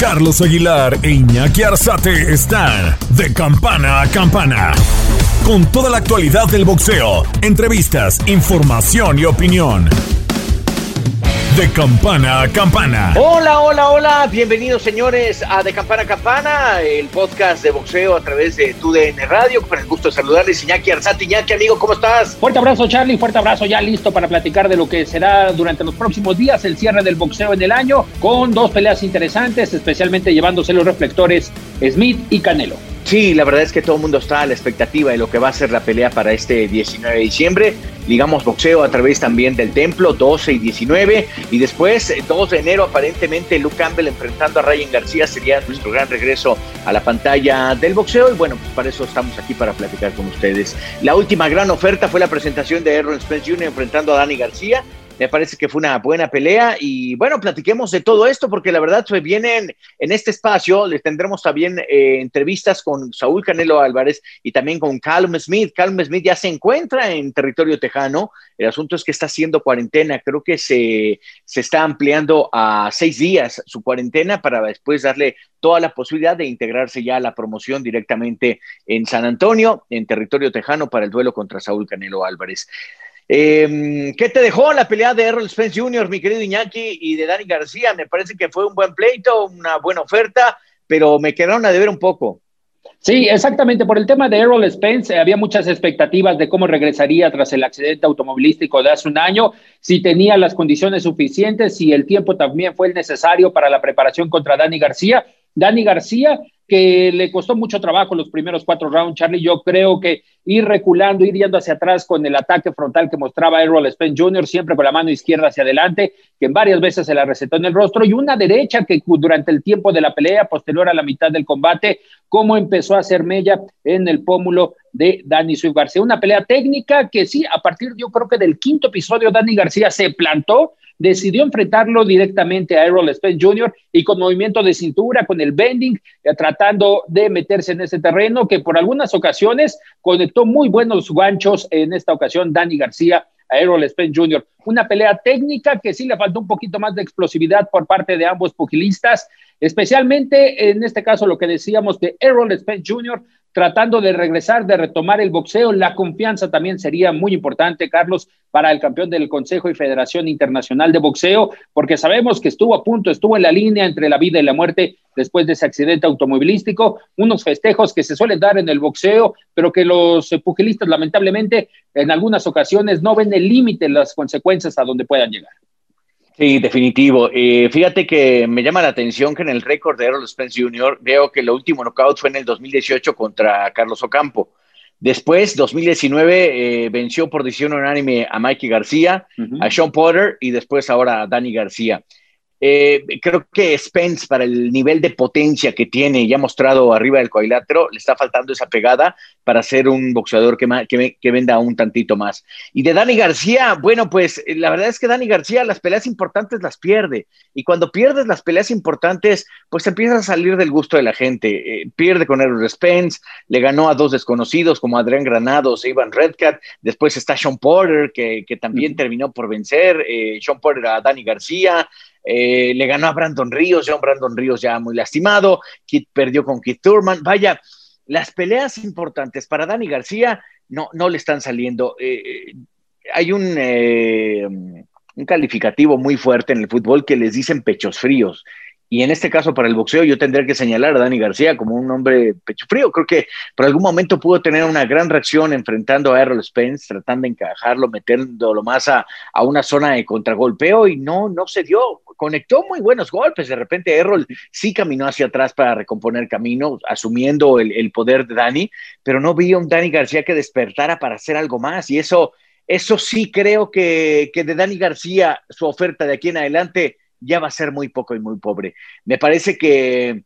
Carlos Aguilar e Iñaki Arzate están de campana a campana. Con toda la actualidad del boxeo, entrevistas, información y opinión. De campana a campana. Hola, hola, hola. Bienvenidos, señores, a De Campana a Campana, el podcast de boxeo a través de TUDN Radio. Con el gusto de saludarles, Iñaki Arzate. Iñaki, amigo, ¿cómo estás? Fuerte abrazo, Charlie. Fuerte abrazo, ya listo para platicar de lo que será durante los próximos días el cierre del boxeo en el año, con dos peleas interesantes, especialmente llevándose los reflectores Smith y Canelo. Sí, la verdad es que todo el mundo está a la expectativa de lo que va a ser la pelea para este 19 de diciembre. Digamos boxeo a través también del templo, 12 y 19. Y después, 2 de enero, aparentemente Luke Campbell enfrentando a Ryan García sería nuestro gran regreso a la pantalla del boxeo. Y bueno, pues para eso estamos aquí para platicar con ustedes. La última gran oferta fue la presentación de Aaron Spence Jr. enfrentando a Dani García. Me parece que fue una buena pelea y bueno, platiquemos de todo esto porque la verdad pues vienen en este espacio, les tendremos también eh, entrevistas con Saúl Canelo Álvarez y también con Calum Smith. Calum Smith ya se encuentra en territorio tejano, el asunto es que está haciendo cuarentena, creo que se, se está ampliando a seis días su cuarentena para después darle toda la posibilidad de integrarse ya a la promoción directamente en San Antonio, en territorio tejano, para el duelo contra Saúl Canelo Álvarez. Eh, ¿Qué te dejó la pelea de Errol Spence Jr., mi querido Iñaki, y de Dani García? Me parece que fue un buen pleito, una buena oferta, pero me quedaron a deber un poco. Sí, exactamente. Por el tema de Errol Spence, había muchas expectativas de cómo regresaría tras el accidente automovilístico de hace un año, si tenía las condiciones suficientes, si el tiempo también fue el necesario para la preparación contra Dani García. Dani García que le costó mucho trabajo los primeros cuatro rounds, Charlie. Yo creo que ir reculando, ir yendo hacia atrás con el ataque frontal que mostraba Errol Spence Jr., siempre con la mano izquierda hacia adelante, que varias veces se la recetó en el rostro, y una derecha que durante el tiempo de la pelea, posterior a la mitad del combate, cómo empezó a hacer mella en el pómulo de Dani Swift García. Una pelea técnica que sí, a partir yo creo que del quinto episodio, Dani García se plantó decidió enfrentarlo directamente a Errol Spence Jr. y con movimiento de cintura, con el bending, eh, tratando de meterse en ese terreno que por algunas ocasiones conectó muy buenos ganchos en esta ocasión Danny García a Errol Spence Jr. Una pelea técnica que sí le faltó un poquito más de explosividad por parte de ambos pugilistas, especialmente en este caso lo que decíamos de Errol Spence Jr tratando de regresar, de retomar el boxeo. La confianza también sería muy importante, Carlos, para el campeón del Consejo y Federación Internacional de Boxeo, porque sabemos que estuvo a punto, estuvo en la línea entre la vida y la muerte después de ese accidente automovilístico, unos festejos que se suelen dar en el boxeo, pero que los pugilistas lamentablemente en algunas ocasiones no ven el límite, las consecuencias a donde puedan llegar. Sí, definitivo. Eh, fíjate que me llama la atención que en el récord de Errol Spence Jr. veo que el último knockout fue en el 2018 contra Carlos Ocampo. Después, 2019, eh, venció por decisión unánime a Mikey García, a Sean Potter y después ahora a Danny García. Eh, creo que Spence, para el nivel de potencia que tiene y ha mostrado arriba del cuadrilátero, le está faltando esa pegada para ser un boxeador que, que, que, venda un tantito más. Y de Dani García, bueno, pues eh, la verdad es que Dani García las peleas importantes las pierde. Y cuando pierdes las peleas importantes, pues empieza a salir del gusto de la gente. Eh, pierde con Errol Spence, le ganó a dos desconocidos como Adrián Granados e Ivan Redcat. Después está Sean Porter, que, que también terminó por vencer. Sean Porter a Dani García. Eh, le ganó a Brandon Ríos, ya un Brandon Ríos ya muy lastimado, Kit perdió con Kit Thurman, vaya, las peleas importantes para Dani García no, no le están saliendo. Eh, eh, hay un, un calificativo muy fuerte en el fútbol que les dicen pechos fríos. Y en este caso, para el boxeo, yo tendría que señalar a Dani García como un hombre pecho frío. Creo que por algún momento pudo tener una gran reacción enfrentando a Errol Spence, tratando de encajarlo, metiéndolo más a, a una zona de contragolpeo y no, no se dio. Conectó muy buenos golpes. De repente, Errol sí caminó hacia atrás para recomponer camino, asumiendo el, el poder de Dani, pero no vi a un Dani García que despertara para hacer algo más. Y eso, eso sí creo que, que de Dani García, su oferta de aquí en adelante ya va a ser muy poco y muy pobre. Me parece que,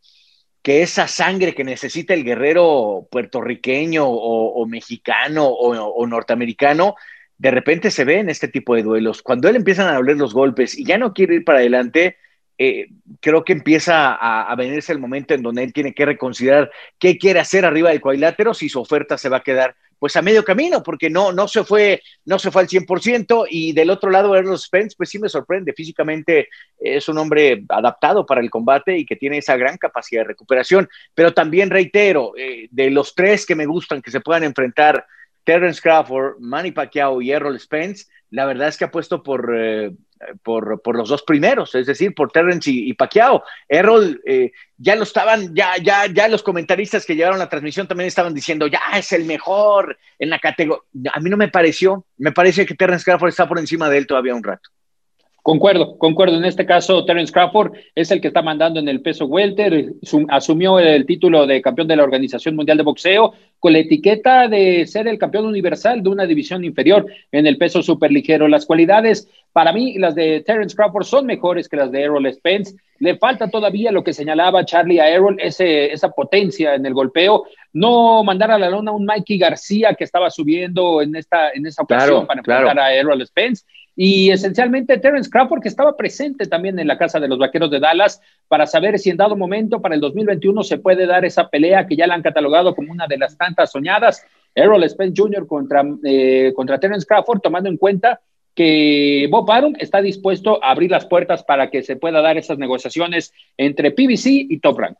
que esa sangre que necesita el guerrero puertorriqueño o, mexicano o, norteamericano, de repente se ve en este tipo de duelos. Cuando él empiezan a doler los golpes y ya no quiere ir para adelante, eh, creo que empieza a, a, venirse el momento en donde él tiene que reconsiderar qué quiere hacer arriba del cuadrilátero, si su oferta se va a quedar pues a medio camino, porque no, no se fue, no se fue al 100%, y del otro lado, Errol Spence, pues sí me sorprende, físicamente es un hombre adaptado para el combate y que tiene esa gran capacidad de recuperación, pero también reitero, eh, de los tres que me gustan que se puedan enfrentar, Terence Crawford, Manny Pacquiao y Errol Spence, la verdad es que apuesto por, eh, por, por, los dos primeros, es decir, por Terence y, y Pacquiao. Errol, eh, ya lo estaban, ya, ya, ya los comentaristas que llevaron la transmisión también estaban diciendo, ya es el mejor en la categoría. A mí no me pareció, me parece que Terence Crawford está por encima de él todavía un rato. Concuerdo, concuerdo. En este caso, Terence Crawford es el que está mandando en el peso welter, asumió el título de campeón de la Organización Mundial de Boxeo con la etiqueta de ser el campeón universal de una división inferior en el peso superligero. Las cualidades, para mí, las de Terence Crawford son mejores que las de Errol Spence. Le falta todavía lo que señalaba Charlie a Errol, ese, esa potencia en el golpeo. No mandar a la lona un Mikey García que estaba subiendo en esta, en esa ocasión para enfrentar a Errol Spence y esencialmente Terence Crawford, que estaba presente también en la casa de los Vaqueros de Dallas, para saber si en dado momento para el 2021 se puede dar esa pelea que ya la han catalogado como una de las tantas soñadas. Errol Spence Jr. contra, eh, contra Terence Crawford, tomando en cuenta que Bob Arum está dispuesto a abrir las puertas para que se pueda dar esas negociaciones entre PBC y Top Rank.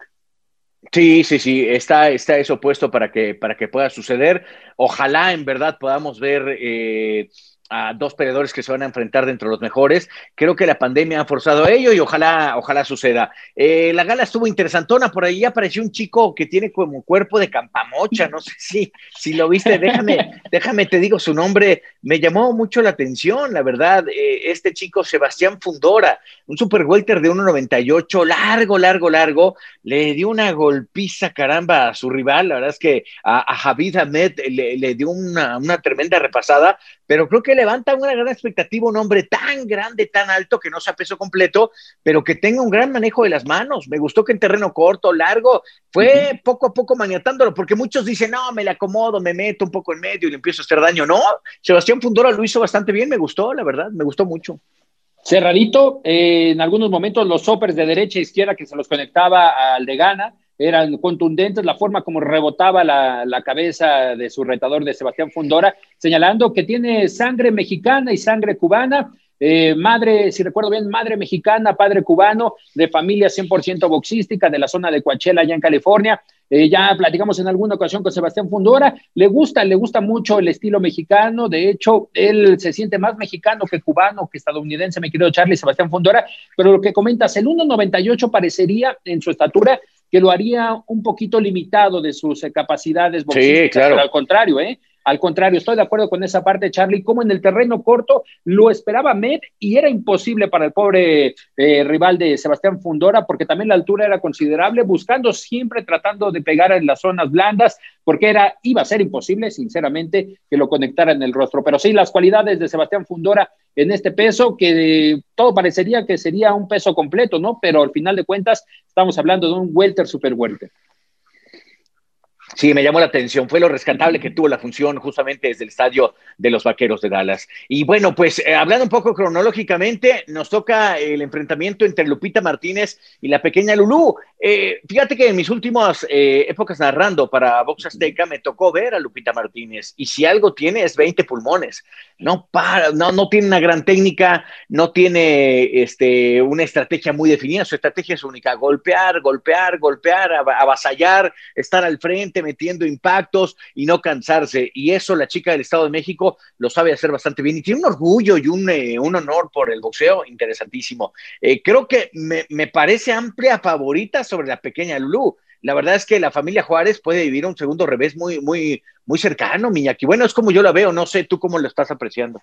Sí, sí, sí, está, está eso puesto para que, para que pueda suceder. Ojalá en verdad podamos ver eh, a dos peleadores que se van a enfrentar dentro de los mejores. Creo que la pandemia ha forzado a ello y ojalá, ojalá suceda. Eh, la gala estuvo interesantona, por ahí apareció un chico que tiene como cuerpo de campamocha, no sé si, si lo viste, déjame, déjame, te digo su nombre, me llamó mucho la atención, la verdad, eh, este chico Sebastián Fundora, un super welter de 1.98, largo, largo, largo, le dio una golpiza, caramba, a su rival, la verdad es que a, a Javid Ahmed le, le dio una, una tremenda repasada, pero creo que levanta una gran expectativa un hombre tan grande, tan alto, que no sea peso completo, pero que tenga un gran manejo de las manos. Me gustó que en terreno corto, largo, fue poco a poco maniatándolo, porque muchos dicen, no, me le acomodo, me meto un poco en medio y le empiezo a hacer daño. No, Sebastián Fundora lo hizo bastante bien, me gustó, la verdad, me gustó mucho. Cerradito, eh, en algunos momentos los soppers de derecha e izquierda que se los conectaba al de Gana, eran contundentes, la forma como rebotaba la, la, cabeza de su retador de Sebastián Fundora, señalando que tiene sangre mexicana y sangre cubana, eh, madre, si recuerdo bien, madre mexicana, padre cubano, de familia 100% boxística de la zona de Coachella, allá en California. Eh, ya platicamos en alguna ocasión con Sebastián Fundora, le gusta, le gusta mucho el estilo mexicano, de hecho, él se siente más mexicano que cubano, que estadounidense, mi querido Charlie Sebastián Fundora, pero lo que comentas, el 1.98 parecería en su estatura que lo haría un poquito limitado de sus eh, capacidades boxísticas, sí, claro. pero al contrario, ¿eh? Al contrario, estoy de acuerdo con esa parte, Charlie, como en el terreno corto lo esperaba Med y era imposible para el pobre eh, rival de Sebastián Fundora, porque también la altura era considerable, buscando siempre, tratando de pegar en las zonas blandas, porque era, iba a ser imposible, sinceramente, que lo conectara en el rostro. Pero sí, las cualidades de Sebastián Fundora en este peso, que todo parecería que sería un peso completo, ¿no? Pero al final de cuentas, estamos hablando de un welter super welter. Sí, me llamó la atención. Fue lo rescatable que tuvo la función justamente desde el estadio de los Vaqueros de Dallas. Y bueno, pues eh, hablando un poco cronológicamente, nos toca el enfrentamiento entre Lupita Martínez y la pequeña Lulú. Eh, fíjate que en mis últimas eh, épocas narrando para Box Azteca me tocó ver a Lupita Martínez y si algo tiene es 20 pulmones. No para, no, no tiene una gran técnica, no tiene este, una estrategia muy definida. Su estrategia es única: golpear, golpear, golpear, avasallar, estar al frente metiendo impactos y no cansarse. Y eso la chica del Estado de México lo sabe hacer bastante bien y tiene un orgullo y un, eh, un honor por el boxeo interesantísimo. Eh, creo que me, me, parece amplia favorita sobre la pequeña Lulú. La verdad es que la familia Juárez puede vivir un segundo revés muy, muy, muy cercano, Miñaki. Bueno, es como yo la veo, no sé tú cómo lo estás apreciando.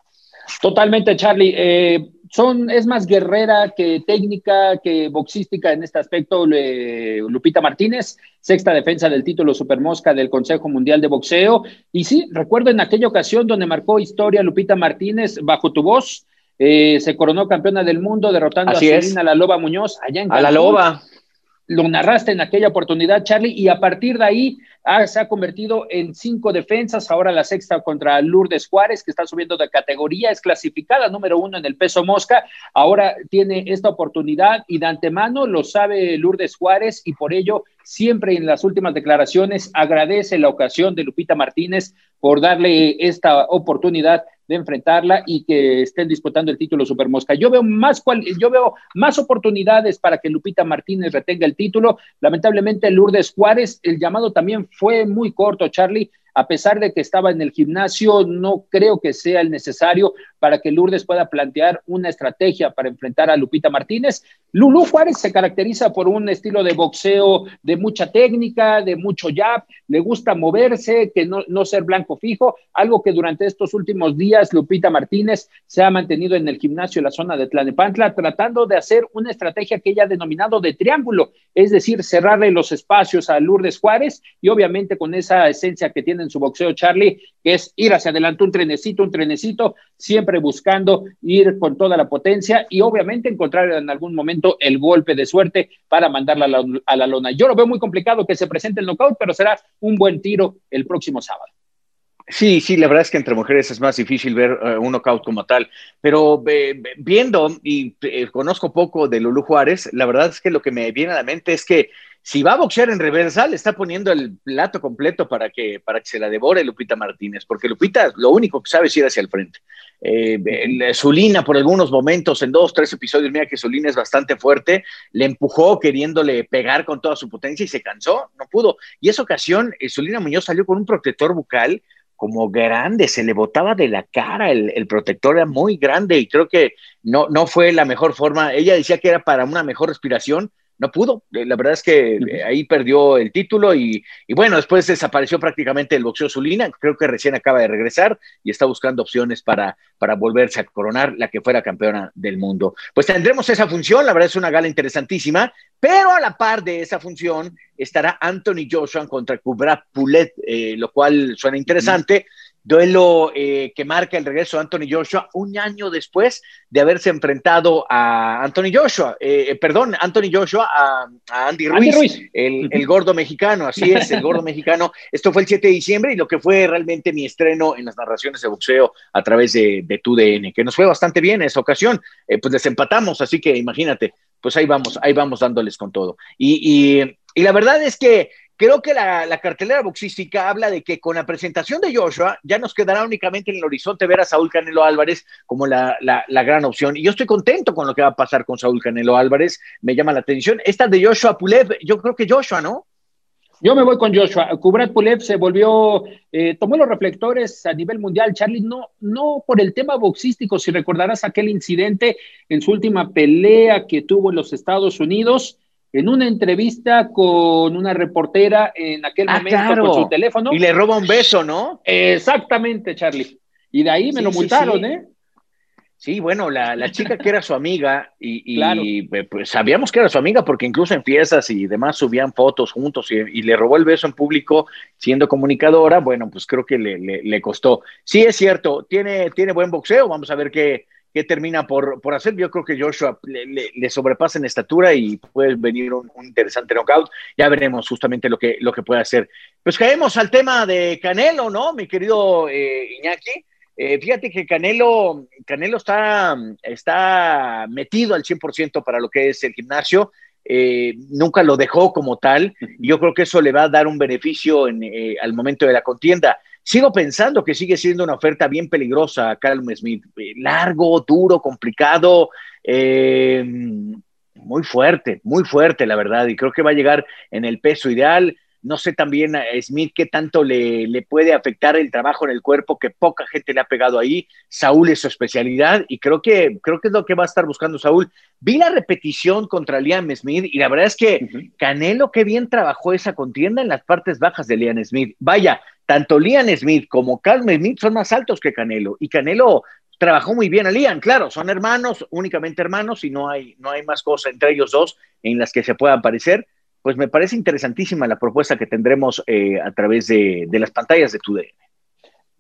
Totalmente, Charlie. Eh, son, es más guerrera que técnica, que boxística en este aspecto. Lupita Martínez, sexta defensa del título Supermosca del Consejo Mundial de Boxeo. Y sí, recuerdo en aquella ocasión donde marcó historia Lupita Martínez bajo tu voz. Eh, se coronó campeona del mundo derrotando Así a Selena La Loba Muñoz allá en Cancún. A la Loba. Lo narraste en aquella oportunidad, Charlie, y a partir de ahí se ha convertido en cinco defensas, ahora la sexta contra Lourdes Juárez, que está subiendo de categoría, es clasificada número uno en el peso mosca, ahora tiene esta oportunidad y de antemano lo sabe Lourdes Juárez y por ello siempre en las últimas declaraciones agradece la ocasión de Lupita Martínez por darle esta oportunidad de enfrentarla y que estén disputando el título Super Mosca. Yo veo más yo veo más oportunidades para que Lupita Martínez retenga el título. Lamentablemente Lourdes Juárez, el llamado también fue muy corto, Charlie a pesar de que estaba en el gimnasio, no creo que sea el necesario para que Lourdes pueda plantear una estrategia para enfrentar a Lupita Martínez. Lulú Juárez se caracteriza por un estilo de boxeo de mucha técnica, de mucho jab, le gusta moverse, que no, no ser blanco fijo, algo que durante estos últimos días Lupita Martínez se ha mantenido en el gimnasio en la zona de Tlanepantla, tratando de hacer una estrategia que ella ha denominado de triángulo, es decir, cerrarle los espacios a Lourdes Juárez y obviamente con esa esencia que tiene en su boxeo Charlie, que es ir hacia adelante un trenecito, un trenecito, siempre buscando ir con toda la potencia y obviamente encontrar en algún momento el golpe de suerte para mandarla a la, lona. Yo lo veo muy complicado que se presente el knockout, pero será un buen tiro el próximo sábado. Sí, sí, la verdad es que entre mujeres es más difícil ver eh, un knockout como tal, pero viendo y eh, conozco poco de Lulu Juárez, la verdad es que lo que me viene a la mente es que si va a boxear en reversa, le está poniendo el plato completo para que, para que se la devore Lupita Martínez, porque Lupita lo único que sabe es ir hacia el frente. Eh, Zulina, por algunos momentos, en dos, tres episodios, mira que Zulina es bastante fuerte, le empujó queriéndole pegar con toda su potencia y se cansó, no pudo. Y esa ocasión, eh, Zulina Muñoz salió con un protector bucal como grande, se le botaba de la cara, el, el, protector era muy grande y creo que no, no fue la mejor forma. Ella decía que era para una mejor respiración, no pudo. Eh, la verdad es que eh, ahí perdió el título y, bueno, después desapareció prácticamente el boxeo Zulina. Creo que recién acaba de regresar y está buscando opciones para, para volverse a coronar la que fuera campeona del mundo. Pues tendremos esa función, la verdad es una gala interesantísima, pero a la par de esa función estará Anthony Joshua contra Kubrat Pulet, eh, lo cual suena interesante. Duelo eh, que marca el regreso de Anthony Joshua un año después de haberse enfrentado a Anthony Joshua, eh, eh, perdón, Anthony Joshua a, Andy Ruiz, El, gordo mexicano, así es, el gordo mexicano. Esto fue el 7 de diciembre y lo que fue realmente mi estreno en las narraciones de boxeo a través de, de TUDN, que nos fue bastante bien en esa ocasión. pues desempatamos, así que imagínate, pues ahí vamos, ahí vamos dándoles con todo. y, y, y la verdad es que Creo que la, cartelera boxística habla de que con la presentación de Joshua ya nos quedará únicamente en el horizonte ver a Saúl Canelo Álvarez como la, gran opción. Y yo estoy contento con lo que va a pasar con Saúl Canelo Álvarez, me llama la atención. Esta de Joshua Pulev, yo creo que Joshua, ¿no? Yo me voy con Joshua. Kubrat Pulev se volvió, eh, tomó los reflectores a nivel mundial. Charlie, no, no por el tema boxístico, si recordarás aquel incidente en su última pelea que tuvo en los Estados Unidos, en una entrevista con una reportera en aquel ah, momento con su teléfono. Y le roba un beso, ¿no? Exactamente, Charlie. Y de ahí me lo multaron, ¿eh? Sí, bueno, la, chica que era su amiga y, eh, pues sabíamos que era su amiga porque incluso en fiestas y demás subían fotos juntos y, le robó el beso en público siendo comunicadora, bueno, pues creo que le, le, costó. Sí, es cierto, tiene, tiene buen boxeo, vamos a ver qué, qué termina por, por hacer. Yo creo que Joshua le, sobrepasa en estatura y puede venir un, interesante knockout. Ya veremos justamente lo que, lo que puede hacer. Pues caemos al tema de Canelo, ¿no? Mi querido eh, Iñaki. Eh, fíjate que Canelo, Canelo está, está metido al 100% para lo que es el gimnasio. Eh, nunca lo dejó como tal. Yo creo que eso le va a dar un beneficio en, al momento de la contienda. Sigo pensando que sigue siendo una oferta bien peligrosa a Callum Smith. Eh, largo, duro, complicado, eh, muy fuerte, muy fuerte, la verdad. Y creo que va a llegar en el peso ideal. No sé también a Smith qué tanto le, le, puede afectar el trabajo en el cuerpo, que poca gente le ha pegado ahí. Saúl es su especialidad y creo que, creo que es lo que va a estar buscando Saúl. Vi la repetición contra Liam Smith y la verdad es que Canelo, qué bien trabajó esa contienda en las partes bajas de Liam Smith. Vaya, tanto Liam Smith como Carl Smith son más altos que Canelo y Canelo trabajó muy bien a Liam, claro, son hermanos, únicamente hermanos y no hay, no hay más cosas entre ellos dos en las que se puedan parecer. Pues me parece interesantísima la propuesta que tendremos eh, a través de, las pantallas de TUDN.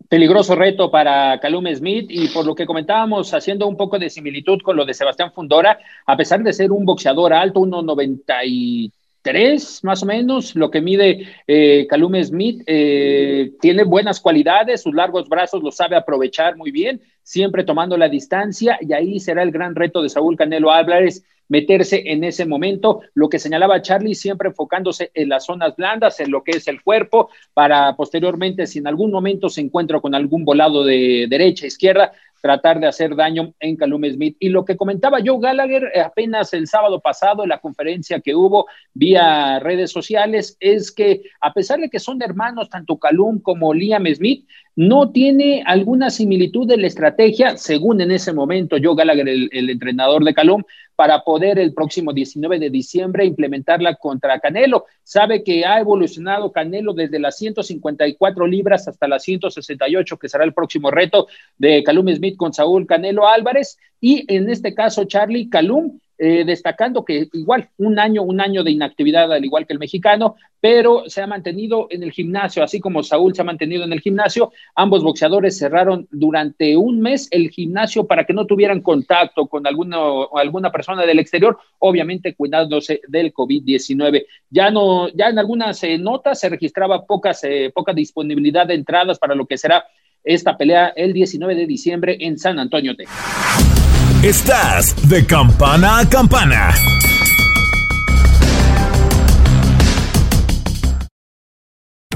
Peligroso reto para Calum Smith y por lo que comentábamos, haciendo un poco de similitud con lo de Sebastián Fundora, a pesar de ser un boxeador alto, 1,93 tres, más o menos, lo que mide eh, Smith. Eh, tiene buenas cualidades, sus largos brazos los sabe aprovechar muy bien, siempre tomando la distancia, y ahí será el gran reto de Saúl Canelo Álvarez meterse en ese momento, lo que señalaba Charlie, siempre enfocándose en las zonas blandas, en lo que es el cuerpo, para posteriormente, si en algún momento se encuentra con algún volado de derecha, izquierda, tratar de hacer daño en Calum Smith. Y lo que comentaba Joe Gallagher eh, apenas el sábado pasado en la conferencia que hubo vía redes sociales es que a pesar de que son hermanos tanto Calum como Liam Smith, no tiene alguna similitud de la estrategia, según en ese momento Joe Gallagher, el, entrenador de Calum, para poder el próximo 19 de diciembre implementarla contra Canelo. Sabe que ha evolucionado Canelo desde las 154 libras hasta las 168, que será el próximo reto de Calum Smith con Saúl Canelo Álvarez. Y en este caso, Charlie Calum eh, destacando que igual un año, un año de inactividad, al igual que el mexicano, pero se ha mantenido en el gimnasio, así como Saúl se ha mantenido en el gimnasio. Ambos boxeadores cerraron durante un mes el gimnasio para que no tuvieran contacto con alguno, alguna persona del exterior, obviamente cuidándose del COVID-19. Ya no, ya en algunas eh, notas se registraba pocas, eh, poca disponibilidad de entradas para lo que será esta pelea el 19 de diciembre en San Antonio, Texas. Estás de campana a campana.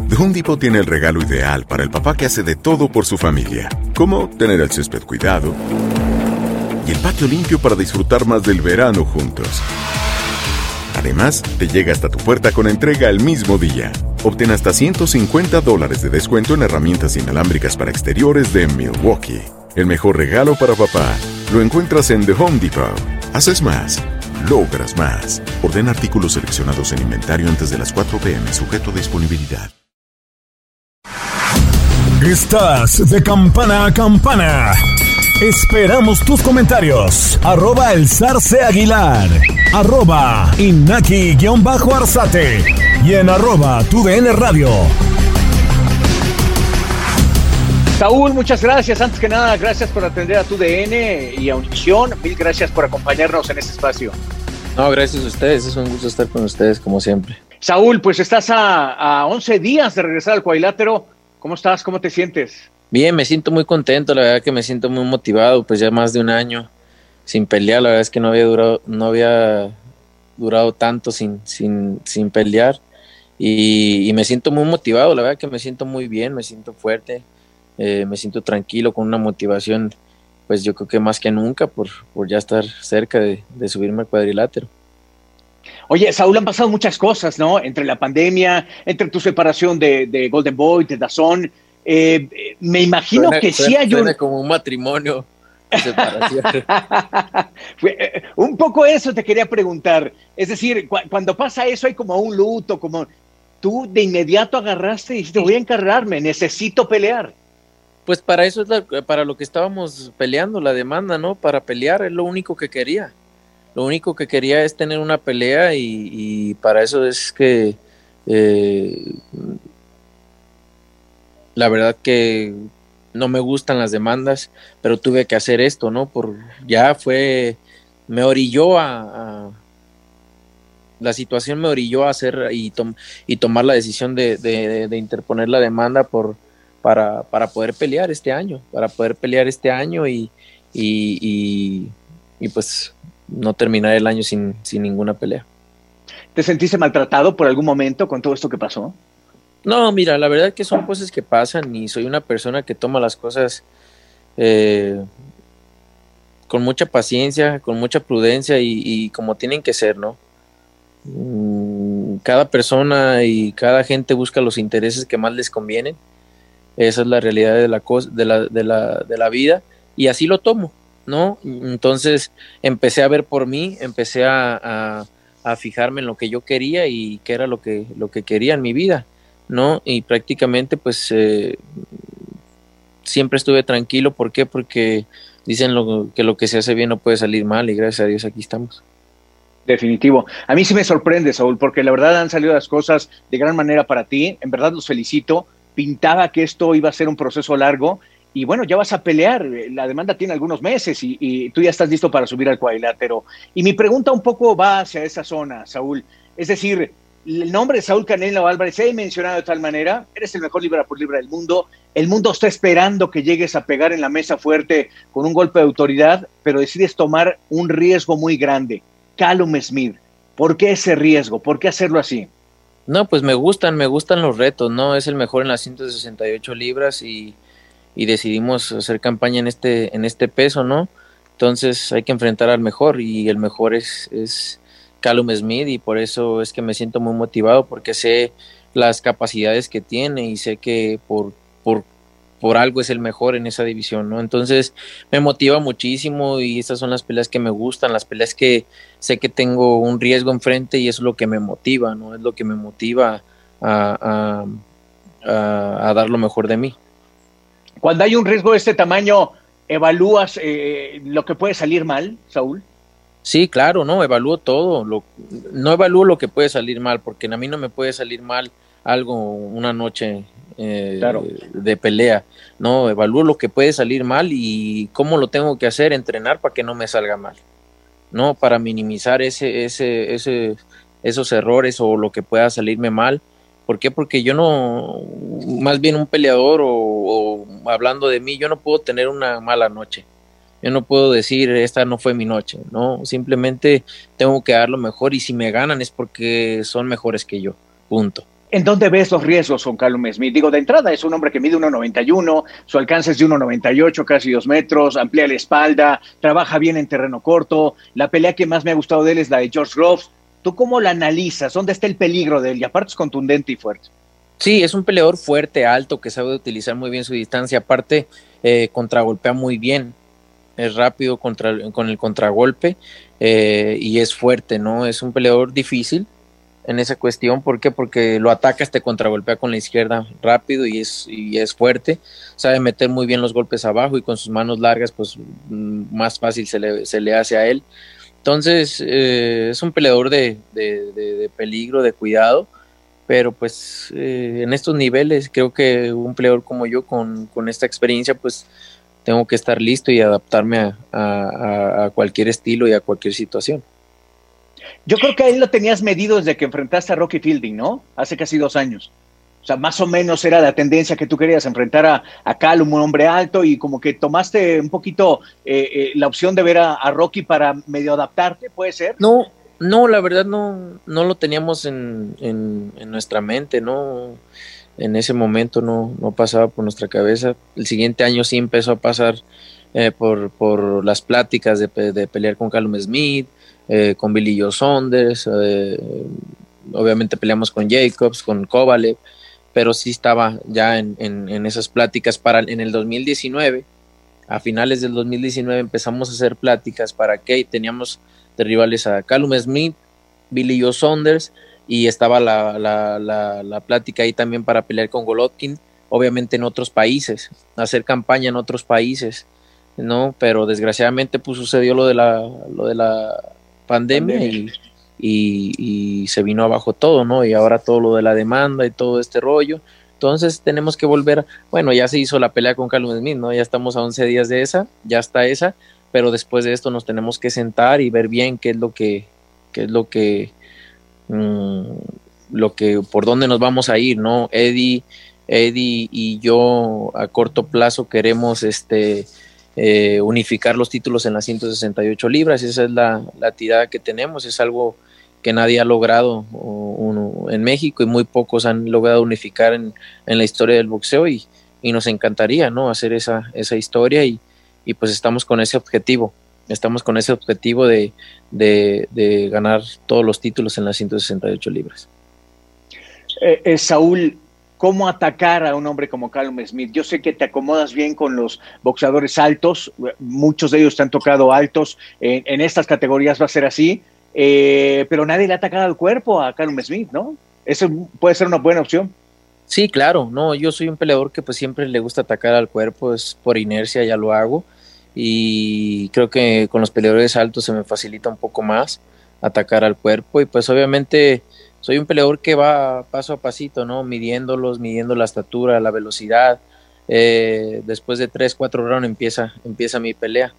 The Home tiene el regalo ideal para el papá que hace de todo por su familia, como tener el césped cuidado y el patio limpio para disfrutar más del verano juntos. Además, te llega hasta tu puerta con entrega el mismo día. Obtén hasta 150 dólares de descuento en herramientas inalámbricas para exteriores de Milwaukee. El mejor regalo para papá lo encuentras en The Home Depot. Haces más, logras más. Orden artículos seleccionados en inventario antes de las 4 pm, sujeto a disponibilidad. Estás de campana a campana. Esperamos tus comentarios. Arroba el zarce aguilar. Arroba inaki-arzate. Y en arroba tu radio. Saúl, muchas gracias. Antes que nada, gracias por atender a tu DN y a Univisión. Mil gracias por acompañarnos en este espacio. No, gracias a ustedes. Es un gusto estar con ustedes, como siempre. Saúl, pues estás a, a 11 días de regresar al cuadrilátero. ¿Cómo estás? ¿Cómo te sientes? Bien, me siento muy contento. La verdad que me siento muy motivado. Pues ya más de un año sin pelear. La verdad es que no había durado, no había durado tanto sin, sin, sin pelear. Y, y me siento muy motivado. La verdad que me siento muy bien, me siento fuerte eh, me siento tranquilo, con una motivación, pues yo creo que más que nunca por, por ya estar cerca de, subirme al cuadrilátero. Oye, Saúl, han pasado muchas cosas, ¿no? Entre la pandemia, entre tu separación de, Golden Boy, de Dazón. Eh, me imagino que sí hay un... como un matrimonio. Eh, un poco eso te quería preguntar. Es decir, cuando pasa eso hay como un luto, como tú de inmediato agarraste y dijiste, voy a encargarme, necesito pelear. Pues para eso es para lo que estábamos peleando, la demanda, ¿no? Para pelear es lo único que quería. Lo único que quería es tener una pelea y, para eso es que eh, la verdad que no me gustan las demandas, pero tuve que hacer esto, ¿no? Por ya fue, me orilló a, la situación me orilló a hacer y, y tomar la decisión de interponer la demanda por para, para poder pelear este año, para poder pelear este año y, y, pues no terminar el año sin, sin ninguna pelea. ¿Te sentiste maltratado por algún momento con todo esto que pasó? No, mira, la verdad es que son cosas que pasan y soy una persona que toma las cosas eh, con mucha paciencia, con mucha prudencia y, como tienen que ser, ¿no? Mm, cada persona y cada gente busca los intereses que más les convienen esa es la realidad de la, cosa, de la, de la, de la vida y así lo tomo, ¿no? Entonces empecé a ver por mí, empecé a, a, fijarme en lo que yo quería y qué era lo que, lo que quería en mi vida, ¿no? Y prácticamente pues eh, siempre estuve tranquilo, ¿por qué? Porque dicen lo, que lo que se hace bien no puede salir mal y gracias a Dios aquí estamos. Definitivo. A mí sí me sorprende, Saúl, porque la verdad han salido las cosas de gran manera para ti. En verdad los felicito pintaba que esto iba a ser un proceso largo y bueno, ya vas a pelear, la demanda tiene algunos meses y, tú ya estás listo para subir al cuadrilátero. Y mi pregunta un poco va hacia esa zona, Saúl. Es decir, el nombre de Saúl Canelo Álvarez se ha mencionado de tal manera, eres el mejor libra por libra del mundo, el mundo está esperando que llegues a pegar en la mesa fuerte con un golpe de autoridad, pero decides tomar un riesgo muy grande. Callum Smith, ¿por qué ese riesgo? ¿Por qué hacerlo así? No, pues me gustan, me gustan los retos, ¿no? Es el mejor en las 168 libras y, y decidimos hacer campaña en este, en este peso, ¿no? Entonces hay que enfrentar al mejor y el mejor es, es Callum Smith y por eso es que me siento muy motivado porque sé las capacidades que tiene y sé que por, por, por algo es el mejor en esa división, ¿no? Entonces me motiva muchísimo y estas son las peleas que me gustan, las peleas que sé que tengo un riesgo enfrente y eso es lo que me motiva, ¿no? Es lo que me motiva a, a, a dar lo mejor de mí. Cuando hay un riesgo de este tamaño, ¿evalúas eh, lo que puede salir mal, Saúl? Sí, claro, no, evalúo todo. Lo, no evalúo lo que puede salir mal, porque a mí no me puede salir mal algo una noche eh, de pelea. No, evalúo lo que puede salir mal y cómo lo tengo que hacer, entrenar para que no me salga mal. No, para minimizar ese, ese, ese, esos errores o lo que pueda salirme mal. ¿Por qué? Porque yo no, más bien un peleador o, o hablando de mí, yo no puedo tener una mala noche yo no puedo decir esta no fue mi noche, no, simplemente tengo que dar lo mejor y si me ganan es porque son mejores que yo, punto. ¿En dónde ves los riesgos con Callum Smith? Digo, de entrada es un hombre que mide 1,91, su alcance es de 1,98, casi 2 metros, amplía la espalda, trabaja bien en terreno corto. La pelea que más me ha gustado de él es la de George Groves. ¿Tú cómo la analizas? ¿Dónde está el peligro de él? Y aparte es contundente y fuerte. Sí, es un peleador fuerte, alto, que sabe utilizar muy bien su distancia. Aparte, eh, contragolpea muy bien es rápido con el contragolpe eh, y es fuerte, ¿no? Es un peleador difícil en esa cuestión, ¿por qué? Porque lo atacas, te contragolpea con la izquierda rápido y es, y es fuerte, sabe meter muy bien los golpes abajo y con sus manos largas, pues mm, más fácil se le, se le hace a él. Entonces, eh, es un peleador de, de, peligro, de cuidado, pero pues eh, en estos niveles creo que un peleador como yo con, con esta experiencia, pues tengo que estar listo y adaptarme a, cualquier estilo y a cualquier situación. Yo creo que ahí lo tenías medido desde que enfrentaste a Rocky Fielding, ¿no? Hace casi dos años. O sea, más o menos era la tendencia que tú querías enfrentar a, a Calum, un hombre alto, y como que tomaste un poquito eh, eh, la opción de ver a, Rocky para medio adaptarte, ¿puede ser? No, no, la verdad no, no lo teníamos en, en, nuestra mente, ¿no? en ese momento no, no pasaba por nuestra cabeza. El siguiente año sí empezó a pasar eh, por, por, las pláticas de, de, pelear con Callum Smith, eh, con Billy Joe Saunders, eh, obviamente peleamos con Jacobs, con Kovalev, pero sí estaba ya en, esas pláticas para en el 2019. A finales del 2019 empezamos a hacer pláticas para que teníamos de rivales a Callum Smith, Billy Joe Saunders, y estaba la, la, la, plática ahí también para pelear con Golotkin, obviamente en otros países, hacer campaña en otros países, ¿no? Pero desgraciadamente pues sucedió lo de la, lo de la pandemia, Y, y, se vino abajo todo, ¿no? Y ahora todo lo de la demanda y todo este rollo. Entonces tenemos que volver, bueno, ya se hizo la pelea con Carlos Smith, ¿no? Ya estamos a 11 días de esa, ya está esa, pero después de esto nos tenemos que sentar y ver bien qué es lo que, qué es lo que Mm, lo que por dónde nos vamos a ir, ¿no? Eddie, Eddie y yo a corto plazo queremos este eh, unificar los títulos en las 168 libras, esa es la, la, tirada que tenemos, es algo que nadie ha logrado en México y muy pocos han logrado unificar en, en la historia del boxeo y, y, nos encantaría ¿no? hacer esa, esa historia y, y pues estamos con ese objetivo estamos con ese objetivo de, de, ganar todos los títulos en las 168 libras. Eh, eh, Saúl, ¿cómo atacar a un hombre como Callum Smith? Yo sé que te acomodas bien con los boxeadores altos, muchos de ellos te han tocado altos, en, estas categorías va a ser así, eh, pero nadie le ha atacado al cuerpo a Callum Smith, ¿no? Eso puede ser una buena opción. Sí, claro, no, yo soy un peleador que pues siempre le gusta atacar al cuerpo, es por inercia, ya lo hago y creo que con los peleadores altos se me facilita un poco más atacar al cuerpo y pues obviamente soy un peleador que va paso a pasito, ¿no? Midiéndolos, midiendo la estatura, la velocidad, eh, después de tres, cuatro rounds empieza, empieza mi pelea,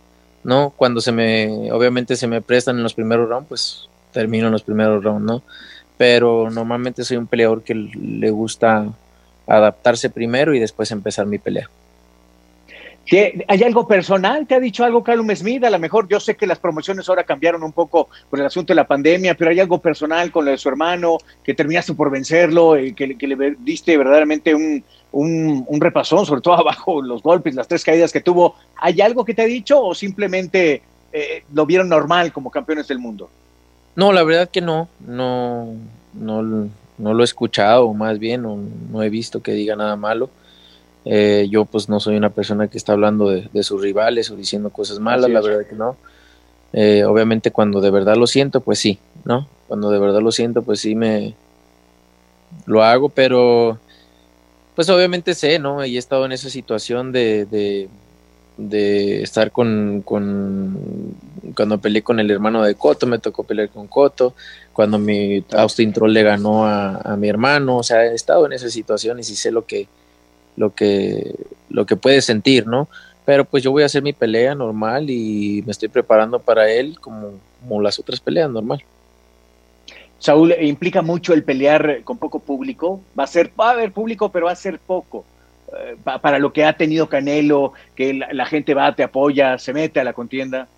¿no? Cuando se me, obviamente se me prestan en los primeros rounds, pues termino en los primeros rounds, ¿no? Pero normalmente soy un peleador que le gusta adaptarse primero y después empezar mi pelea. ¿Hay algo personal? ¿Te ha dicho algo Callum Smith? A lo mejor yo sé que las promociones ahora cambiaron un poco por el asunto de la pandemia, pero hay algo personal con lo de su hermano, que terminaste por vencerlo, y que, le diste verdaderamente un, un, repasón, sobre todo abajo los golpes, las tres caídas que tuvo. ¿Hay algo que te ha dicho o simplemente eh, lo vieron normal como campeones del mundo? No, la verdad que no, no, no, no lo he escuchado, más bien, no, no he visto que diga nada malo. Eh, yo pues no soy una persona que está hablando de, sus rivales o diciendo cosas malas, la verdad que no. Eh, obviamente cuando de verdad lo siento, pues sí, ¿no? Cuando de verdad lo siento, pues sí me lo hago, pero pues obviamente sé, ¿no? Y he estado en esa situación de, de, de estar con, con, cuando peleé con el hermano de Coto, me tocó pelear con Coto, cuando mi Austin Troll le ganó a, a mi hermano, o sea, he estado en esas situaciones y sé lo que, lo que, lo que puede sentir, ¿no? Pero pues yo voy a hacer mi pelea normal y me estoy preparando para él como, como las otras peleas normal. Saúl, implica mucho el pelear con poco público. Va a ser, va a haber público, pero va a ser poco. Eh, para lo que ha tenido Canelo, que la, gente va, te apoya, se mete a la contienda.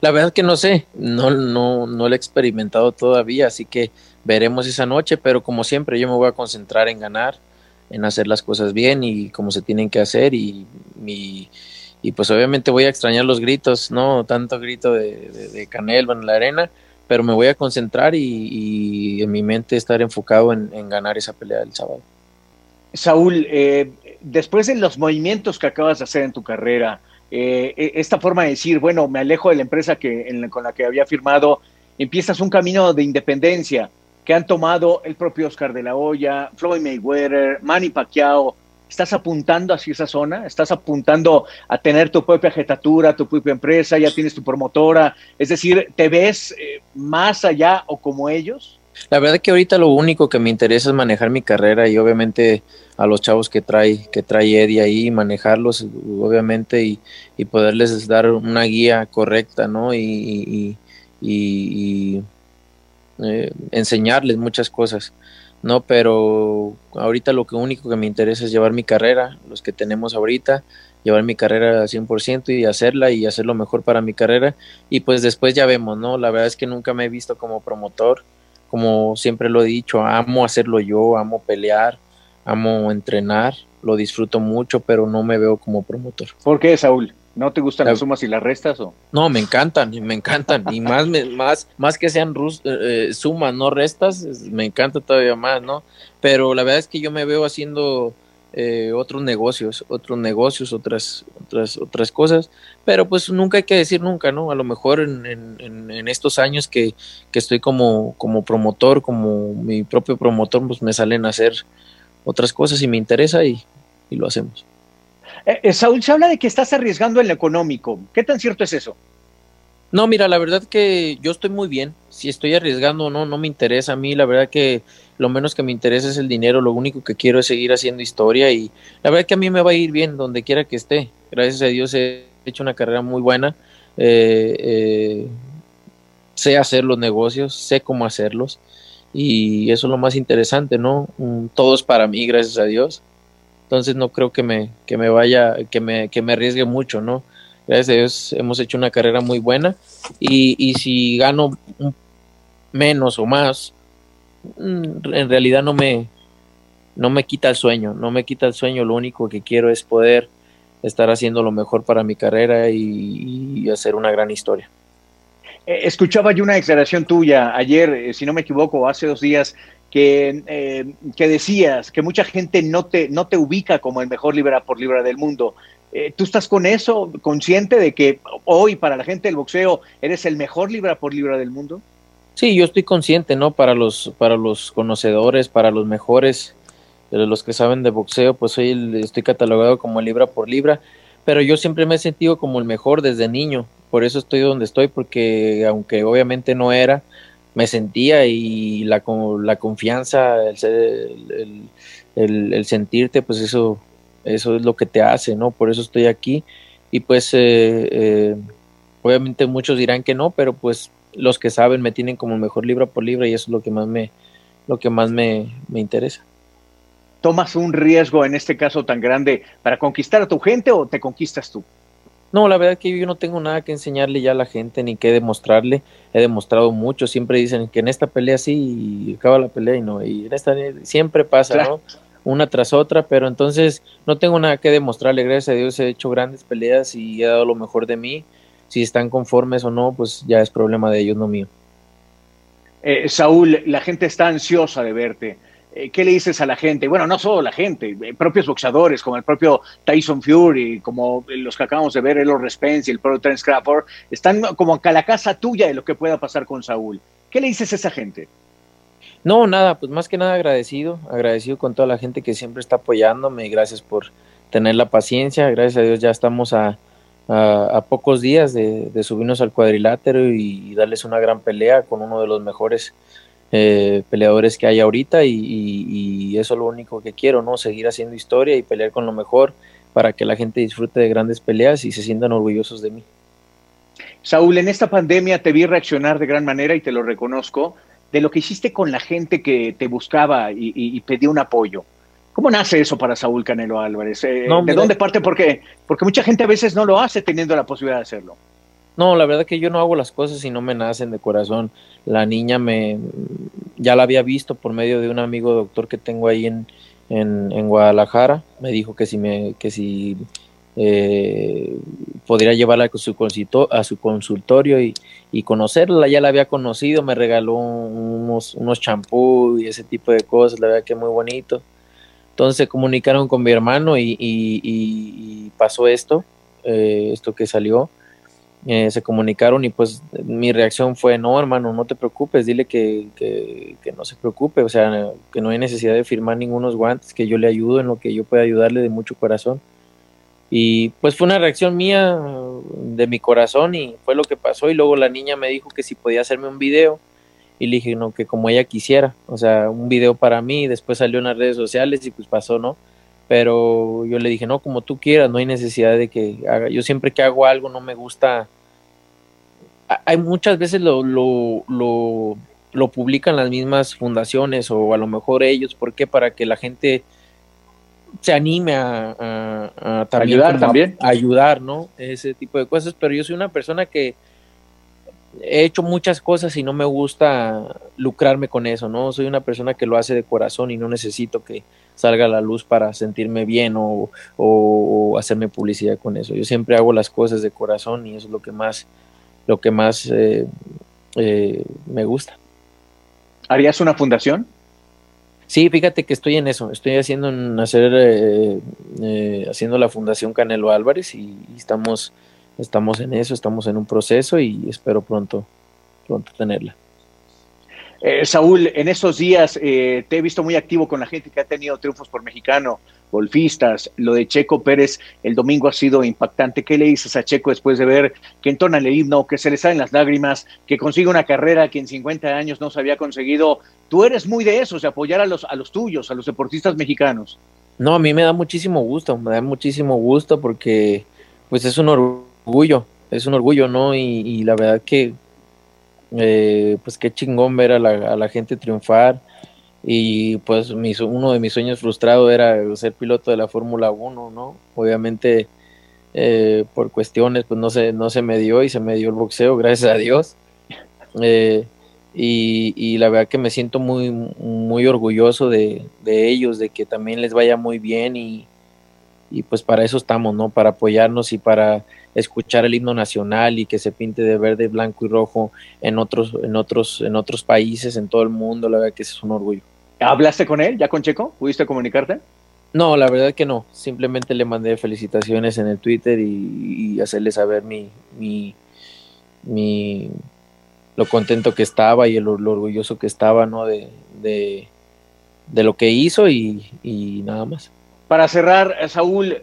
La verdad que no sé, no, no, no lo he experimentado todavía, así que veremos esa noche, pero como siempre yo me voy a concentrar en ganar en hacer las cosas bien y como se tienen que hacer y, y, pues obviamente voy a extrañar los gritos, no tanto grito de, de, Canelo en la arena, pero me voy a concentrar y, en mi mente estar enfocado en, ganar esa pelea del sábado. Saúl, eh, después de los movimientos que acabas de hacer en tu carrera, eh, e, esta forma de decir, bueno, me alejo de la empresa que, con la que había firmado, empiezas un camino de independencia que han tomado el propio Oscar de la Hoya, Floyd Mayweather, Manny Pacquiao. ¿Estás apuntando hacia esa zona? ¿Estás apuntando a tener tu propia jetatura, tu propia empresa, ya tienes tu promotora? Es decir, ¿te ves eh, más allá o como ellos? La verdad que ahorita lo único que me interesa es manejar mi carrera y obviamente a los chavos que trae, que trae Eddie ahí, manejarlos obviamente y, y poderles dar una guía correcta, ¿no? y, y eh, enseñarles muchas cosas, ¿no? Pero ahorita lo que único que me interesa es llevar mi carrera, los que tenemos ahorita, llevar mi carrera al 100% y hacerla y hacer lo mejor para mi carrera y pues después ya vemos, ¿no? La verdad es que nunca me he visto como promotor, como siempre lo he dicho, amo hacerlo yo, amo pelear, amo entrenar, lo disfruto mucho, pero no me veo como promotor. ¿Por qué, Saúl? ¿No te gustan las sumas y las restas o? No, me encantan, me encantan. Y más, más, más que sean eh, eh, sumas, no restas, me encanta todavía más, ¿no? Pero la verdad es que yo me veo haciendo eh, otros negocios, otros negocios, otras, otras, otras cosas. Pero pues nunca hay que decir nunca, ¿no? A lo mejor en, en, estos años que, que, estoy como, como promotor, como mi propio promotor, pues me salen a hacer otras cosas y me interesa y, y lo hacemos. Eh, eh, Saúl, se habla de que estás arriesgando en lo económico. ¿Qué tan cierto es eso? No, mira, la verdad que yo estoy muy bien. Si estoy arriesgando o no, no me interesa a mí. La verdad que lo menos que me interesa es el dinero. Lo único que quiero es seguir haciendo historia y la verdad que a mí me va a ir bien donde quiera que esté. Gracias a Dios he hecho una carrera muy buena. Eh, sé hacer los negocios, sé cómo hacerlos y eso es lo más interesante, ¿no? Mm, todo es para mí, gracias a Dios entonces no creo que me, que me vaya, que me, que me arriesgue mucho, ¿no? Gracias a Dios hemos hecho una carrera muy buena y, y si gano menos o más, mm, en realidad no me, no me quita el sueño, no me quita el sueño, lo único que quiero es poder estar haciendo lo mejor para mi carrera y, hacer una gran historia. Eh, escuchaba yo una declaración tuya ayer, eh, si no me equivoco, hace dos días, que, eh, que, decías que mucha gente no te, no te ubica como el mejor libra por libra del mundo. Eh, ¿Tú estás con eso, consciente de que hoy para la gente del boxeo eres el mejor libra por libra del mundo? Sí, yo estoy consciente, ¿no? Para los, para los conocedores, para los mejores, los que saben de boxeo, pues hoy estoy catalogado como libra por libra, pero yo siempre me he sentido como el mejor desde niño, por eso estoy donde estoy, porque aunque obviamente no era, me sentía y la, la confianza, el, el, sentirte, pues eso eso es lo que te hace, ¿no? Por eso estoy aquí y pues eh, eh, obviamente muchos dirán que no, pero pues los que saben me tienen como mejor libra por libra y eso es lo que más me, lo que más me, me interesa. ¿Tomas un riesgo en este caso tan grande para conquistar a tu gente o te conquistas tú? No, la verdad es que yo no tengo nada que enseñarle ya a la gente ni que demostrarle. He demostrado mucho. Siempre dicen que en esta pelea sí y acaba la pelea y no. Y en esta siempre pasa, ¿no? Una tras otra, pero entonces no tengo nada que demostrarle. Gracias a Dios he hecho grandes peleas y he dado lo mejor de mí. Si están conformes o no, pues ya es problema de ellos, no mío. Eh, Saúl, la gente está ansiosa de verte. Eh, ¿qué le dices a la gente? Bueno, no solo la gente, eh, propios boxeadores como el propio Tyson Fury, como los que acabamos de ver, Elor Spence y el propio Terence Crawford, están como a la casa tuya de lo que pueda pasar con Saúl. ¿Qué le dices a esa gente? No, nada, pues más que nada agradecido, agradecido con toda la gente que siempre está apoyándome gracias por tener la paciencia, gracias a Dios ya estamos a, a, pocos días de, subirnos al cuadrilátero y darles una gran pelea con uno de los mejores eh, peleadores que hay ahorita y, eso es lo único que quiero, ¿no? Seguir haciendo historia y pelear con lo mejor para que la gente disfrute de grandes peleas y se sientan orgullosos de mí. Saúl, en esta pandemia te vi reaccionar de gran manera y te lo reconozco, de lo que hiciste con la gente que te buscaba y, y pedía un apoyo. ¿Cómo nace eso para Saúl Canelo Álvarez? Eh, ¿De dónde parte? Porque, porque mucha gente a veces no lo hace teniendo la posibilidad de hacerlo. No, la verdad que yo no hago las cosas y no me nacen de corazón. La niña me ya la había visto por medio de un amigo doctor que tengo ahí en, en, Guadalajara. Me dijo que si me que si eh, podría llevarla a su, a su consultorio y, y, conocerla. Ya la había conocido, me regaló unos, unos champú y ese tipo de cosas. La verdad que muy bonito. Entonces se comunicaron con mi hermano y, y pasó esto, eh, esto que salió eh, se comunicaron y pues mi reacción fue, no hermano, no te preocupes, dile que, que, no se preocupe, o sea, que no hay necesidad de firmar ningunos guantes, que yo le ayudo en lo que yo pueda ayudarle de mucho corazón. Y pues fue una reacción mía de mi corazón y fue lo que pasó y luego la niña me dijo que si podía hacerme un video y le dije no, que como ella quisiera, o sea, un video para mí, después salió en las redes sociales y pues pasó, ¿no? pero yo le dije, no, como tú quieras, no hay necesidad de que haga. Yo siempre que hago algo no me gusta. Hay muchas veces lo, lo, lo, publican las mismas fundaciones o a lo mejor ellos, ¿por qué? Para que la gente se anime a, ayudar también. A ayudar, ¿no? Ese tipo de cosas, pero yo soy una persona que he hecho muchas cosas y no me gusta lucrarme con eso, ¿no? Soy una persona que lo hace de corazón y no necesito que salga a la luz para sentirme bien o, hacerme publicidad con eso. Yo siempre hago las cosas de corazón y eso es lo que más, lo que más eh, eh, me gusta. ¿Harías una fundación? Sí, fíjate que estoy en eso, estoy haciendo hacer eh, haciendo la Fundación Canelo Álvarez y estamos estamos en eso, estamos en un proceso y espero pronto, pronto tenerla. Eh, Saúl, en estos días eh, te he visto muy activo con la gente que ha tenido triunfos por mexicano, golfistas. Lo de Checo Pérez el domingo ha sido impactante. ¿Qué le dices a Checo después de ver que entona el himno, que se le salen las lágrimas, que consigue una carrera que en 50 años no se había conseguido? Tú eres muy de eso, de apoyar a los, a los tuyos, a los deportistas mexicanos. No, a mí me da muchísimo gusto, me da muchísimo gusto porque pues es un orgullo es un orgullo, ¿no? Y, la verdad que, eh, pues qué chingón ver a la, gente triunfar. Y pues uno de mis sueños frustrados era ser piloto de la Fórmula 1, ¿no? Obviamente eh, por cuestiones pues no se, no se me dio y se me dio el boxeo, gracias a Dios. Eh, y, la verdad que me siento muy, muy orgulloso de, de ellos, de que también les vaya muy bien y, y pues para eso estamos, ¿no? Para apoyarnos y para escuchar el himno nacional y que se pinte de verde, blanco y rojo en otros, en otros, en otros países, en todo el mundo, la verdad que es un orgullo. ¿Hablaste con él, ya con Checo? ¿Pudiste comunicarte? No, la verdad que no. Simplemente le mandé felicitaciones en el Twitter y, hacerle saber mi, mi, mi, lo contento que estaba y el, lo orgulloso que estaba, ¿no? De, de, de lo que hizo y, y nada más. Para cerrar, Saúl,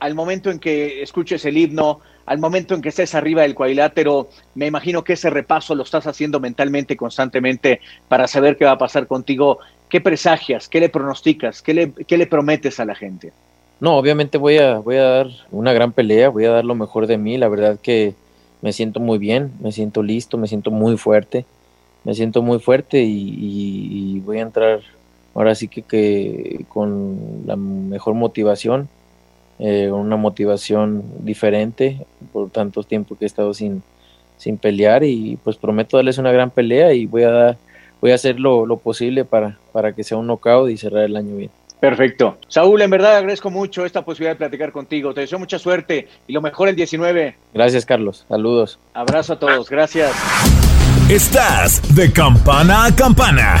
al momento en que escuches el himno, al momento en que estés arriba del cuadrilátero, me imagino que ese repaso lo estás haciendo mentalmente constantemente para saber qué va a pasar contigo. ¿Qué presagias? ¿Qué le pronosticas? ¿Qué le, prometes a la gente? No, obviamente voy a, voy a dar una gran pelea, voy a dar lo mejor de mí. La verdad que me siento muy bien, me siento listo, me siento muy fuerte, me siento muy fuerte y, voy a entrar ahora sí que, que con la mejor motivación, eh, una motivación diferente por tanto tiempo que he estado sin, sin pelear y pues prometo darles una gran pelea y voy a dar, voy a hacer lo, lo posible para, para que sea un knockout y cerrar el año bien. Perfecto. Saúl, en verdad agradezco mucho esta posibilidad de platicar contigo. Te deseo mucha suerte y lo mejor el 19. Gracias, Carlos. Saludos. Abrazo a todos. Gracias. Estás de campana a campana.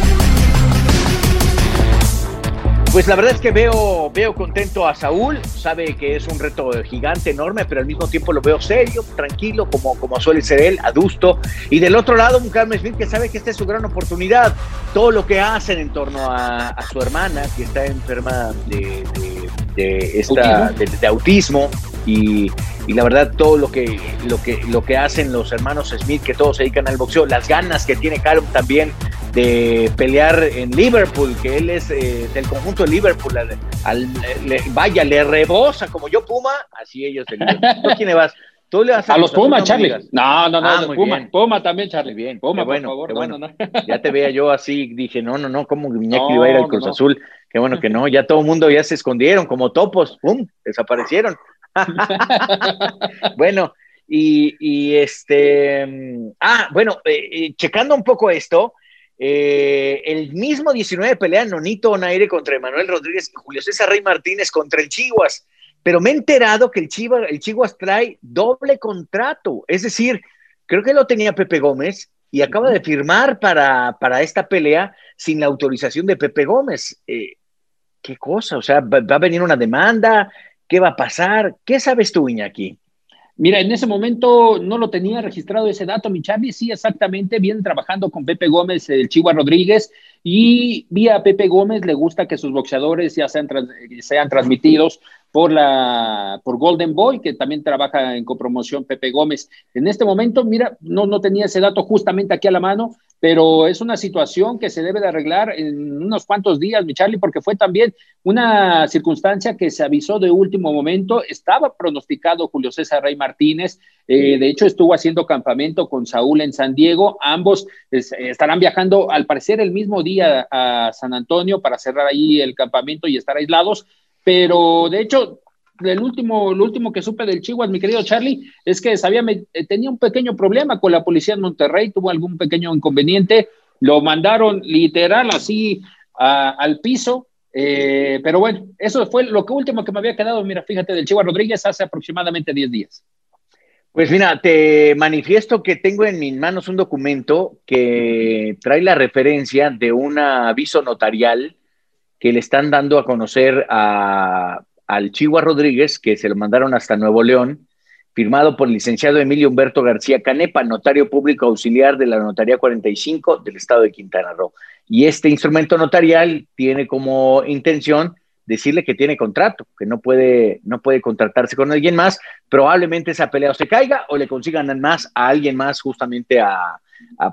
Pues la verdad es que veo, veo contento a Saúl, sabe que es un reto gigante, enorme, pero al mismo tiempo lo veo serio, tranquilo, como, como suele ser él, adusto. Y del otro lado, un Carmen Smith que sabe que esta es su gran oportunidad. Todo lo que hacen en torno a, su hermana, que está enferma de, de, esta, de, autismo, y, y, la verdad todo lo que, lo, que, lo que hacen los hermanos Smith, que todos se dedican al boxeo, las ganas que tiene Callum también de pelear en Liverpool, que él es eh, del conjunto de Liverpool, al, vaya, le rebosa como yo Puma, así ellos ¿Tú quién vas? ¿Tú le vas a, los Pumas, Charlie. No, no, no, ah, Puma, Puma también, Charlie. Bien, Puma, bueno, por favor. No, Ya te veía yo así, dije, no, no, no, ¿cómo Iñaki iba a ir al Cruz Azul? Qué bueno que no, ya todo el mundo ya se escondieron como topos, ¡pum! Desaparecieron. bueno, y, y, este, mm, ah, bueno, eh, eh, checando un poco esto, eh, el mismo 19 pelea Nonito Onaire contra Emanuel Rodríguez y Julio César Rey Martínez contra el Chiguas. Pero me he enterado que el, Chivas, el trae doble contrato. Es decir, creo que lo tenía Pepe Gómez y acaba de firmar para, para esta pelea sin la autorización de Pepe Gómez. Eh, ¿Qué cosa? O sea, ¿va, ¿va, a venir una demanda? ¿Qué va a pasar? ¿Qué sabes tú, Iñaki? Mira, en ese momento no lo tenía registrado ese dato, mi Charlie. Sí, exactamente. Viene trabajando con Pepe Gómez, el Chihuahua Rodríguez, y vía Pepe Gómez le gusta que sus boxeadores ya sean, sean transmitidos por la por Golden Boy, que también trabaja en copromoción Pepe Gómez. En este momento, mira, no, no tenía ese dato justamente aquí a la mano, pero es una situación que se debe de arreglar en unos cuantos días, mi Charlie, porque fue también una circunstancia que se avisó de último momento. Estaba pronosticado Julio César Rey Martínez, eh, de hecho estuvo haciendo campamento con Saúl en San Diego. Ambos estarán viajando, al parecer, el mismo día a San Antonio para cerrar ahí el campamento y estar aislados pero de hecho, el último, lo último que supe del Chihuahua, mi querido Charlie, es que sabía, eh, tenía un pequeño problema con la policía en Monterrey, tuvo algún pequeño inconveniente, lo mandaron literal así al piso, eh, pero bueno, eso fue lo que último que me había quedado, mira, fíjate, del Chihuahua Rodríguez hace aproximadamente 10 días. Pues mira, te manifiesto que tengo en mis manos un documento que trae la referencia de un aviso notarial que le están dando a conocer a, al Chihuahua Rodríguez, que se lo mandaron hasta Nuevo León, firmado por el licenciado Emilio Humberto García Canepa, notario público auxiliar de la Notaría 45 del Estado de Quintana Roo. Y este instrumento notarial tiene como intención decirle que tiene contrato, que no puede, no puede contratarse con alguien más. Probablemente esa pelea o se caiga o le consigan más a alguien más justamente a,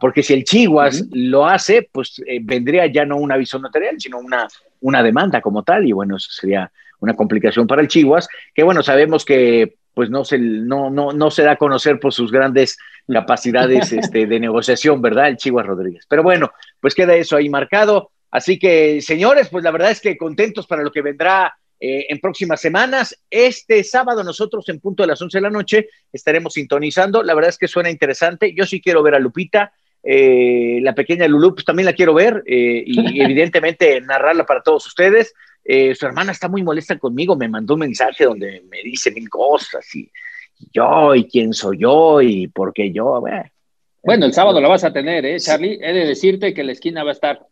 porque si el Chihuas lo hace, pues eh, vendría ya no un aviso notarial, sino una, una demanda como tal, y bueno, eso sería una complicación para el Chihuas, que bueno, sabemos que pues no se, no, no, no se da a conocer por sus grandes capacidades este, de negociación, ¿verdad? El Chihuas Rodríguez. Pero bueno, pues queda eso ahí marcado. Así que, señores, pues la verdad es que contentos para lo que vendrá eh, en próximas semanas. Este sábado nosotros en punto de las 11 de la noche estaremos sintonizando. La verdad es que suena interesante. Yo sí quiero ver a Lupita. Eh, la pequeña Lulu, pues también la quiero ver eh, y evidentemente narrarla para todos ustedes. Eh, su hermana está muy molesta conmigo, me mandó un mensaje donde me dice mil cosas y, yo y quién soy yo y por qué yo. Bueno, el sábado la vas a tener, ¿eh, Charlie? He de decirte que en la esquina va a estar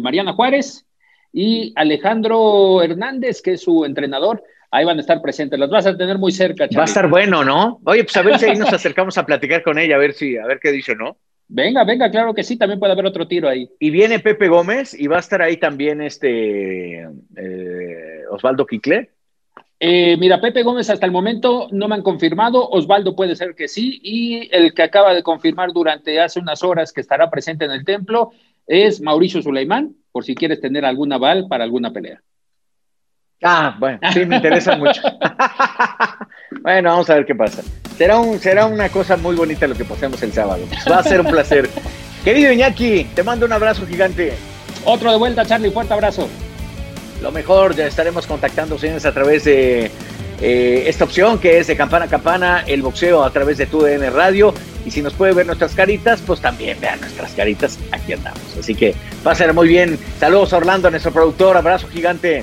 Mariana Juárez y Alejandro Hernández, que es su entrenador ahí van a estar presentes. Las vas a tener muy cerca, Va a estar bueno, ¿no? Oye, pues a ver si ahí nos acercamos a platicar con ella, a ver si, a ver qué dice, ¿no? Venga, venga, claro que sí, también puede haber otro tiro ahí. Y viene Pepe Gómez y va a estar ahí también este eh, Osvaldo Quicle. Eh, mira, Pepe Gómez hasta el momento no me han confirmado, Osvaldo puede ser que sí, y el que acaba de confirmar durante hace unas horas que estará presente en el templo es Mauricio Suleimán, por si quieres tener algún aval para alguna pelea. Ah, bueno, sí, me interesa mucho. bueno, vamos a ver qué pasa. Será, un, será una cosa muy bonita lo que pasemos el sábado. Va a ser un placer. Querido Iñaki, te mando un abrazo gigante. Otro de vuelta, Charlie, fuerte abrazo. Lo mejor, ya estaremos contactando señores a través de eh, esta opción que es de campana a campana, el boxeo a través de tu DN Radio. Y si nos puede ver nuestras caritas, pues también vean nuestras caritas, aquí andamos. Así que va a ser muy bien. Saludos a Orlando, nuestro productor, abrazo gigante.